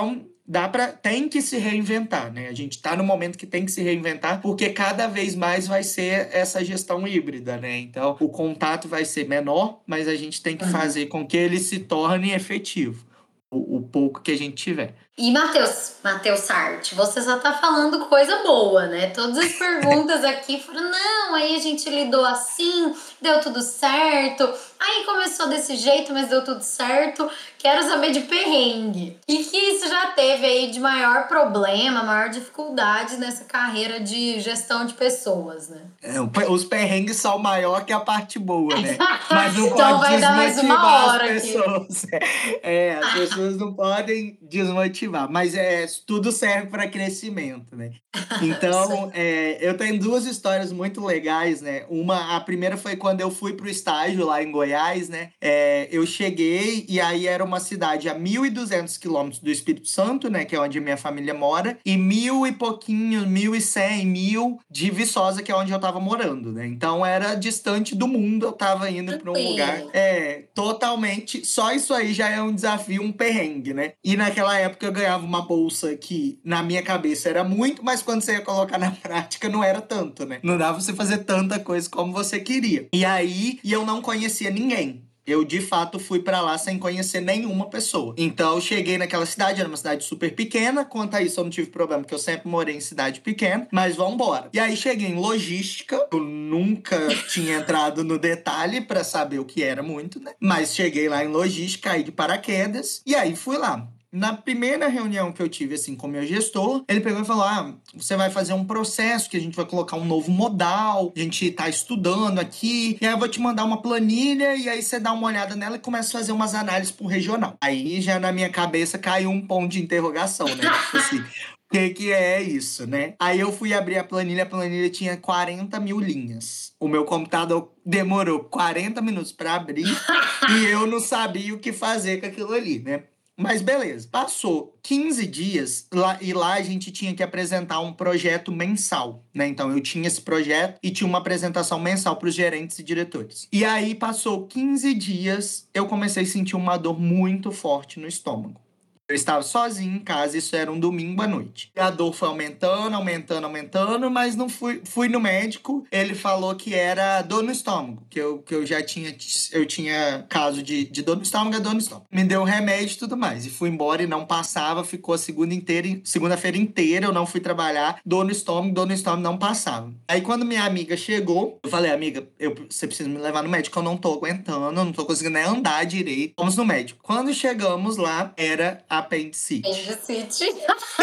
dá para tem que se reinventar, né? A gente está no momento que tem que se reinventar, porque cada vez mais vai ser essa gestão híbrida, né? Então, o contato vai ser menor, mas a gente tem que fazer com que ele se torne efetivo, o, o pouco que a gente tiver. E Matheus, Matheus Sarte, você só tá falando coisa boa, né? Todas as perguntas aqui foram, não, aí a gente lidou assim, deu tudo certo. Aí começou desse jeito, mas deu tudo certo. Quero saber de perrengue. E que isso já teve aí de maior problema, maior dificuldade nessa carreira de gestão de pessoas, né? É, os perrengues são maior que a parte boa, né? Mas não então vai dar mais uma hora as pessoas. Aqui. É, as pessoas não podem desmotivar, mas é, tudo serve para crescimento, né? Então, é, eu tenho duas histórias muito legais, né? Uma, a primeira foi quando eu fui para o estágio lá em Goiás, né? É, eu cheguei e aí era uma cidade a 1.200 quilômetros do Espírito Santo, né? Que é onde minha família mora, e mil e pouquinho, mil e cem, mil de Viçosa, que é onde eu tava morando, né? Então era distante do mundo, eu tava indo para um lugar é, totalmente. Só isso aí já é um desafio, um perrengue, né? E naquela época eu ganhava uma bolsa que na minha cabeça era muito, mas quando você ia colocar na prática não era tanto, né? Não dava você fazer tanta coisa como você queria. E aí, e eu não conhecia ninguém. Eu de fato fui para lá sem conhecer nenhuma pessoa. Então eu cheguei naquela cidade, era uma cidade super pequena. Quanto a isso, eu não tive problema, porque eu sempre morei em cidade pequena. Mas vamos embora. E aí cheguei em logística. Eu nunca tinha entrado no detalhe para saber o que era muito, né? Mas cheguei lá em logística, aí de paraquedas. E aí fui lá. Na primeira reunião que eu tive, assim, com o meu gestor, ele pegou e falou: Ah, você vai fazer um processo que a gente vai colocar um novo modal, a gente tá estudando aqui, e aí eu vou te mandar uma planilha, e aí você dá uma olhada nela e começa a fazer umas análises pro regional. Aí já na minha cabeça caiu um ponto de interrogação, né? Tipo assim, o que, que é isso, né? Aí eu fui abrir a planilha, a planilha tinha 40 mil linhas. O meu computador demorou 40 minutos para abrir e eu não sabia o que fazer com aquilo ali, né? Mas beleza, passou 15 dias lá, e lá a gente tinha que apresentar um projeto mensal, né? Então eu tinha esse projeto e tinha uma apresentação mensal para os gerentes e diretores. E aí passou 15 dias, eu comecei a sentir uma dor muito forte no estômago. Eu estava sozinho em casa, isso era um domingo à noite. E a dor foi aumentando, aumentando, aumentando, mas não fui, fui no médico. Ele falou que era dor no estômago, que eu, que eu já tinha, eu tinha caso de, de dor no estômago, é dor no estômago. Me deu um remédio e tudo mais. E fui embora e não passava, ficou a segunda inteira, segunda-feira inteira, eu não fui trabalhar, dor no estômago, dor no estômago, não passava. Aí quando minha amiga chegou, eu falei, amiga, eu, você precisa me levar no médico, eu não tô aguentando, eu não tô conseguindo nem andar direito. Vamos no médico. Quando chegamos lá, era apendicite. Apendicite.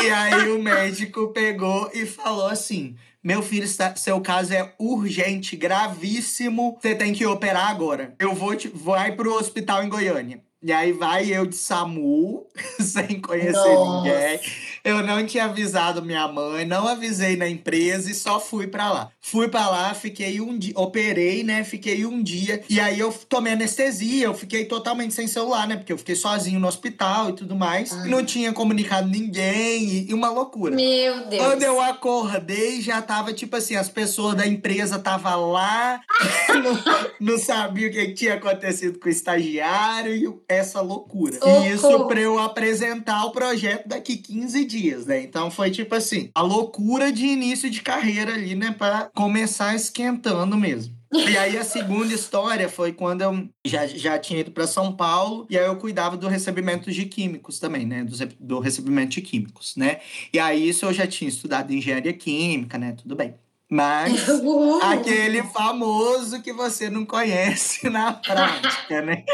E aí o médico pegou e falou assim: meu filho, está, seu caso é urgente, gravíssimo. Você tem que operar agora. Eu vou te, vai pro hospital em Goiânia. E aí vai eu de SAMU, sem conhecer Nossa. ninguém. Eu não tinha avisado minha mãe, não avisei na empresa e só fui para lá. Fui para lá, fiquei um dia, operei, né? Fiquei um dia. E aí eu tomei anestesia, eu fiquei totalmente sem celular, né? Porque eu fiquei sozinho no hospital e tudo mais. Ai. Não tinha comunicado ninguém e, e, uma loucura. Meu Deus. Quando eu acordei, já tava tipo assim, as pessoas da empresa tava lá, não, não sabia o que tinha acontecido com o estagiário e essa loucura. E isso para eu apresentar o projeto daqui 15 dias, né? Então foi tipo assim, a loucura de início de carreira ali, né? Para começar esquentando mesmo. E aí a segunda história foi quando eu já, já tinha ido para São Paulo e aí eu cuidava do recebimento de químicos também, né? Do, do recebimento de químicos, né? E aí isso eu já tinha estudado engenharia química, né? Tudo bem. Mas aquele famoso que você não conhece na prática, né?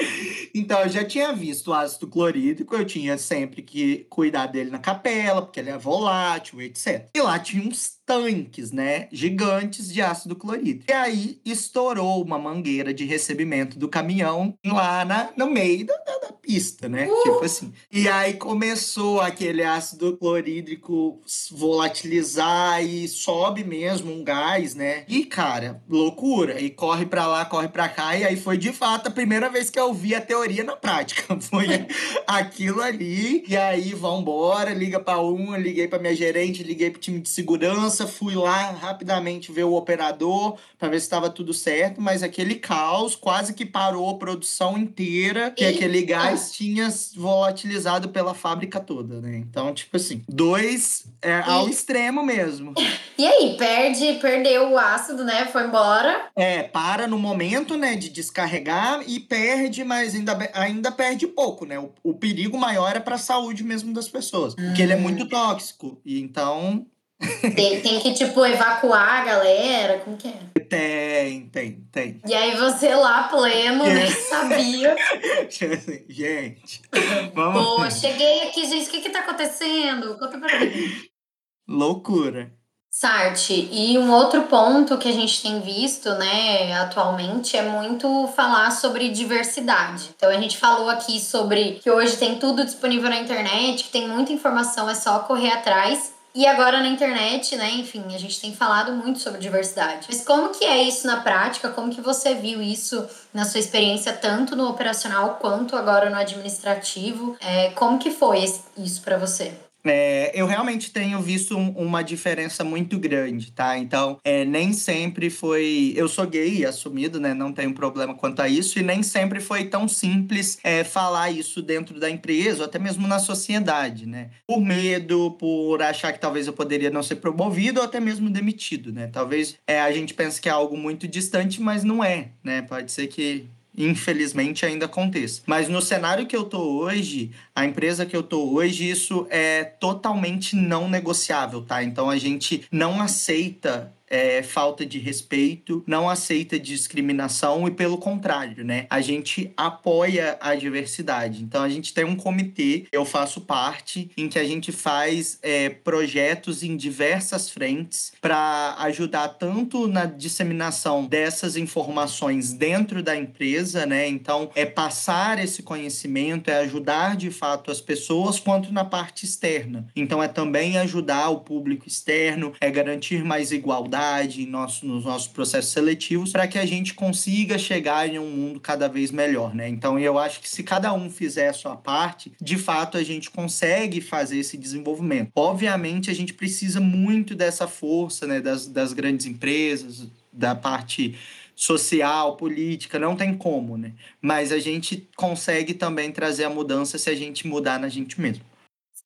Então, eu já tinha visto o ácido clorídrico, eu tinha sempre que cuidar dele na capela, porque ele é volátil, etc. E lá tinha uns tanques, né, gigantes de ácido clorídrico. E aí estourou uma mangueira de recebimento do caminhão lá na, no meio da, da, da pista, né? Uh! Tipo assim. E aí começou aquele ácido clorídrico volatilizar e sobe mesmo um gás, né? E cara, loucura. E corre para lá, corre para cá. E aí foi de fato a primeira vez que eu vi a teoria na prática. Foi aquilo ali. E aí, vambora, liga para um, liguei para minha gerente, liguei pro time de segurança fui lá rapidamente ver o operador para ver se estava tudo certo, mas aquele caos quase que parou a produção inteira, que aquele gás mas tinha volatilizado pela fábrica toda, né? Então, tipo assim, dois é, ao extremo mesmo. E aí, perde, perdeu o ácido, né? Foi embora. É, para no momento, né, de descarregar e perde, mas ainda, ainda perde pouco, né? O, o perigo maior é para a saúde mesmo das pessoas, hum. porque ele é muito tóxico. E então tem, tem que, tipo, evacuar a galera? Como que é? Tem, tem, tem. E aí você lá pleno, nem sabia. gente, vamos... Pô, cheguei aqui, gente, o que que tá acontecendo? Conta pra mim. Loucura. Sarte, e um outro ponto que a gente tem visto, né, atualmente é muito falar sobre diversidade. Então a gente falou aqui sobre que hoje tem tudo disponível na internet, que tem muita informação, é só correr atrás. E agora na internet, né, enfim, a gente tem falado muito sobre diversidade. Mas como que é isso na prática? Como que você viu isso na sua experiência, tanto no operacional quanto agora no administrativo? É, como que foi isso para você? É, eu realmente tenho visto um, uma diferença muito grande, tá? Então, é, nem sempre foi. Eu sou gay, assumido, né? Não tenho problema quanto a isso, e nem sempre foi tão simples é, falar isso dentro da empresa, ou até mesmo na sociedade, né? Por medo, por achar que talvez eu poderia não ser promovido ou até mesmo demitido, né? Talvez é, a gente pense que é algo muito distante, mas não é, né? Pode ser que infelizmente ainda aconteça. Mas no cenário que eu tô hoje, a empresa que eu tô hoje, isso é totalmente não negociável, tá? Então a gente não aceita é, falta de respeito, não aceita discriminação e, pelo contrário, né? A gente apoia a diversidade. Então, a gente tem um comitê, eu faço parte, em que a gente faz é, projetos em diversas frentes para ajudar tanto na disseminação dessas informações dentro da empresa, né? Então, é passar esse conhecimento, é ajudar de fato as pessoas, quanto na parte externa. Então, é também ajudar o público externo, é garantir mais igualdade em nosso, nos nossos processos seletivos para que a gente consiga chegar em um mundo cada vez melhor, né? Então eu acho que se cada um fizer a sua parte, de fato a gente consegue fazer esse desenvolvimento. Obviamente a gente precisa muito dessa força, né, das, das grandes empresas, da parte social, política, não tem como, né? Mas a gente consegue também trazer a mudança se a gente mudar na gente mesmo.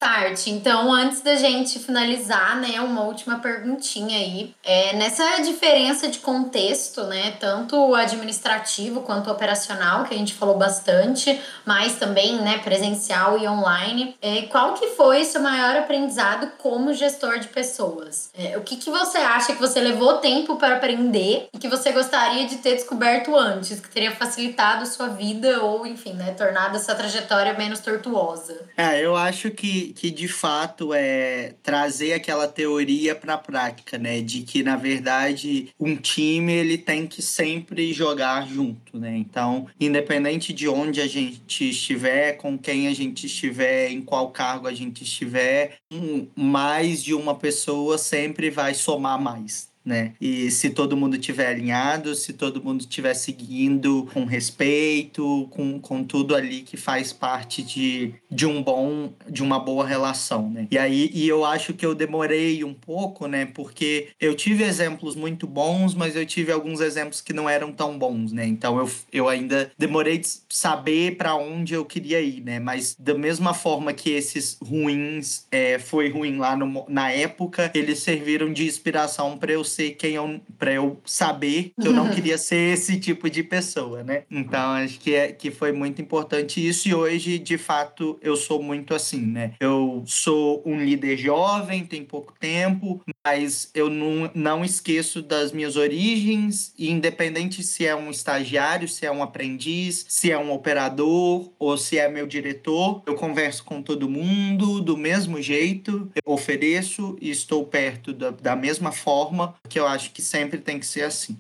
Start. Então, antes da gente finalizar, né, uma última perguntinha aí. É, nessa diferença de contexto, né, tanto administrativo quanto operacional, que a gente falou bastante, mas também, né, presencial e online, é, qual que foi seu maior aprendizado como gestor de pessoas? É, o que, que você acha que você levou tempo para aprender e que você gostaria de ter descoberto antes, que teria facilitado sua vida ou, enfim, né, tornado essa trajetória menos tortuosa? É, eu acho que que, de fato é trazer aquela teoria para a prática, né? De que na verdade um time ele tem que sempre jogar junto, né? Então, independente de onde a gente estiver, com quem a gente estiver, em qual cargo a gente estiver, um, mais de uma pessoa sempre vai somar mais, né? E se todo mundo tiver alinhado, se todo mundo estiver seguindo com respeito, com, com tudo ali que faz parte de, de um bom, de uma boa relação, né? E aí, e eu acho que eu demorei um pouco, né? Porque eu tive exemplos muito bons, mas eu tive alguns exemplos que não eram tão bons, né? Então eu, eu ainda demorei de saber para onde eu queria ir, né? Mas da mesma forma que esses ruins é, foi ruim lá no, na época, eles serviram de inspiração para eu ser quem eu. para eu saber que eu não queria ser esse tipo de pessoa, né? Então acho que, é, que foi muito importante isso e hoje, de fato, eu sou muito assim, né? Eu sou um líder jovem, tem pouco tempo, mas eu não, não esqueço das minhas origens, e independente se é um estagiário, se é um aprendiz, se é um operador ou se é meu diretor, eu converso com todo mundo do mesmo jeito, eu ofereço e estou perto da, da mesma forma, que eu acho que sempre tem que ser assim.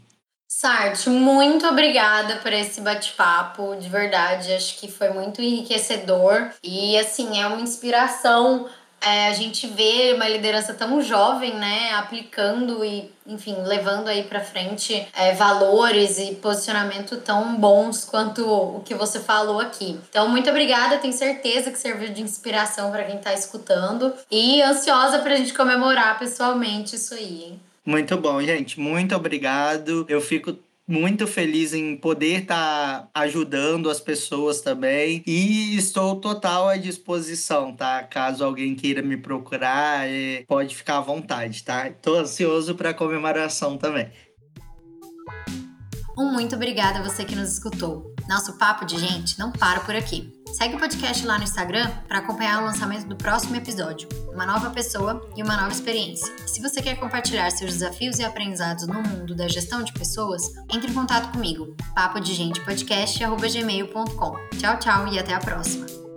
Sarte, muito obrigada por esse bate-papo, de verdade, acho que foi muito enriquecedor e assim, é uma inspiração é, a gente vê uma liderança tão jovem, né, aplicando e, enfim, levando aí para frente é, valores e posicionamento tão bons quanto o que você falou aqui. Então, muito obrigada, tenho certeza que serviu de inspiração para quem está escutando e ansiosa para a gente comemorar pessoalmente isso aí, hein? Muito bom, gente. Muito obrigado. Eu fico muito feliz em poder estar tá ajudando as pessoas também e estou total à disposição, tá? Caso alguém queira me procurar, é, pode ficar à vontade, tá? Estou ansioso para a comemoração também. Um muito obrigada a você que nos escutou. Nosso papo de gente não para por aqui. Segue o podcast lá no Instagram para acompanhar o lançamento do próximo episódio, uma nova pessoa e uma nova experiência. E se você quer compartilhar seus desafios e aprendizados no mundo da gestão de pessoas, entre em contato comigo. papo de gente podcast@gmail.com. Tchau, tchau e até a próxima.